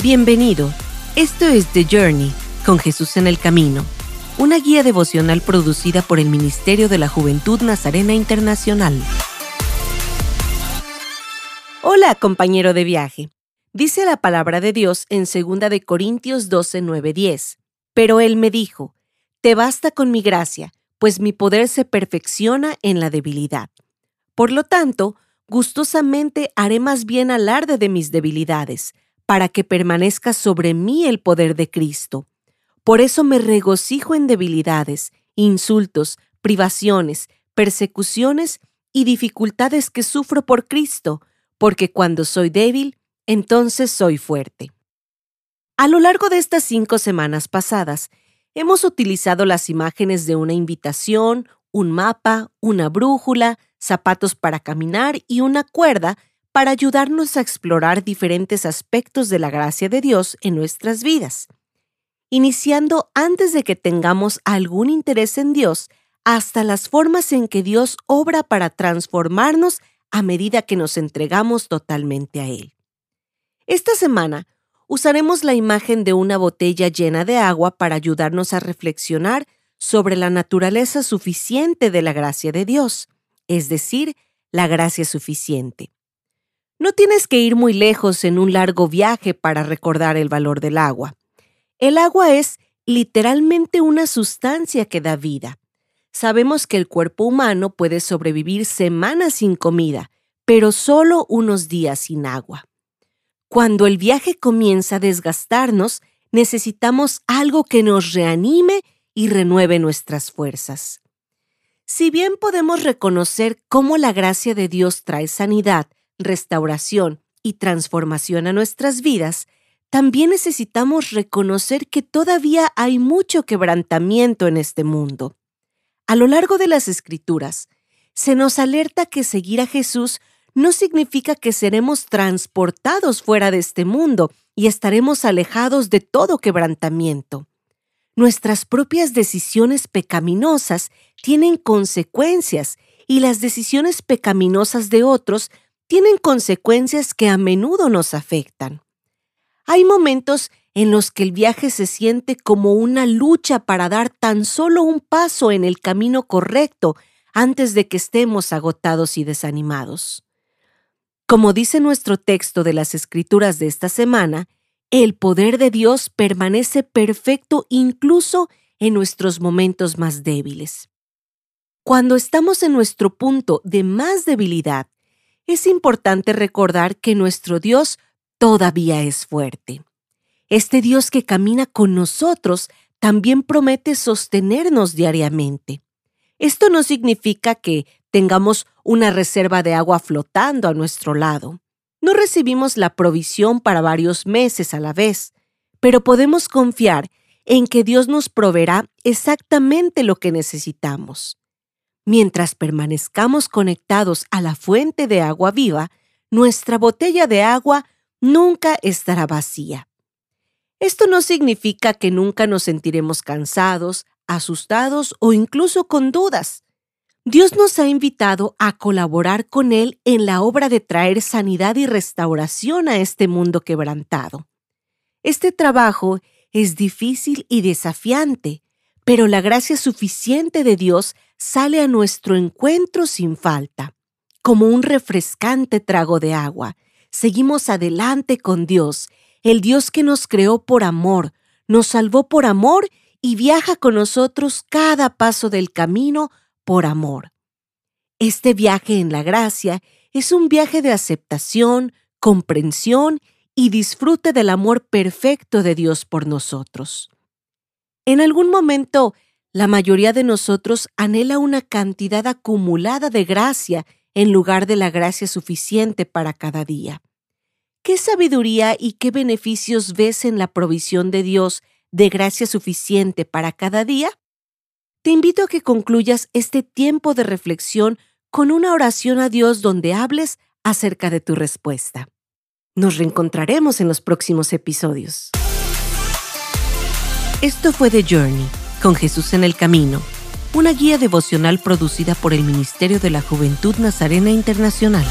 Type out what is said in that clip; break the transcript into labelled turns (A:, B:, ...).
A: Bienvenido. Esto es The Journey, con Jesús en el Camino, una guía devocional producida por el Ministerio de la Juventud Nazarena Internacional. Hola, compañero de viaje. Dice la palabra de Dios en 2 de Corintios 12, 9, 10. Pero él me dijo, Te basta con mi gracia, pues mi poder se perfecciona en la debilidad. Por lo tanto, gustosamente haré más bien alarde de mis debilidades, para que permanezca sobre mí el poder de Cristo. Por eso me regocijo en debilidades, insultos, privaciones, persecuciones y dificultades que sufro por Cristo, porque cuando soy débil, entonces soy fuerte. A lo largo de estas cinco semanas pasadas, hemos utilizado las imágenes de una invitación, un mapa, una brújula, zapatos para caminar y una cuerda para ayudarnos a explorar diferentes aspectos de la gracia de Dios en nuestras vidas, iniciando antes de que tengamos algún interés en Dios hasta las formas en que Dios obra para transformarnos a medida que nos entregamos totalmente a Él. Esta semana usaremos la imagen de una botella llena de agua para ayudarnos a reflexionar sobre la naturaleza suficiente de la gracia de Dios, es decir, la gracia suficiente. No tienes que ir muy lejos en un largo viaje para recordar el valor del agua. El agua es literalmente una sustancia que da vida. Sabemos que el cuerpo humano puede sobrevivir semanas sin comida, pero solo unos días sin agua. Cuando el viaje comienza a desgastarnos, necesitamos algo que nos reanime y renueve nuestras fuerzas. Si bien podemos reconocer cómo la gracia de Dios trae sanidad, restauración y transformación a nuestras vidas, también necesitamos reconocer que todavía hay mucho quebrantamiento en este mundo. A lo largo de las Escrituras, se nos alerta que seguir a Jesús no significa que seremos transportados fuera de este mundo y estaremos alejados de todo quebrantamiento. Nuestras propias decisiones pecaminosas tienen consecuencias y las decisiones pecaminosas de otros tienen consecuencias que a menudo nos afectan. Hay momentos en los que el viaje se siente como una lucha para dar tan solo un paso en el camino correcto antes de que estemos agotados y desanimados. Como dice nuestro texto de las Escrituras de esta semana, el poder de Dios permanece perfecto incluso en nuestros momentos más débiles. Cuando estamos en nuestro punto de más debilidad, es importante recordar que nuestro Dios todavía es fuerte. Este Dios que camina con nosotros también promete sostenernos diariamente. Esto no significa que tengamos una reserva de agua flotando a nuestro lado. No recibimos la provisión para varios meses a la vez, pero podemos confiar en que Dios nos proveerá exactamente lo que necesitamos. Mientras permanezcamos conectados a la fuente de agua viva, nuestra botella de agua nunca estará vacía. Esto no significa que nunca nos sentiremos cansados, asustados o incluso con dudas. Dios nos ha invitado a colaborar con Él en la obra de traer sanidad y restauración a este mundo quebrantado. Este trabajo es difícil y desafiante, pero la gracia suficiente de Dios sale a nuestro encuentro sin falta. Como un refrescante trago de agua, seguimos adelante con Dios, el Dios que nos creó por amor, nos salvó por amor y viaja con nosotros cada paso del camino por amor. Este viaje en la gracia es un viaje de aceptación, comprensión y disfrute del amor perfecto de Dios por nosotros. En algún momento la mayoría de nosotros anhela una cantidad acumulada de gracia en lugar de la gracia suficiente para cada día. ¿Qué sabiduría y qué beneficios ves en la provisión de Dios de gracia suficiente para cada día? Te invito a que concluyas este tiempo de reflexión con una oración a Dios donde hables acerca de tu respuesta. Nos reencontraremos en los próximos episodios. Esto fue The Journey con Jesús en el Camino, una guía devocional producida por el Ministerio de la Juventud Nazarena Internacional.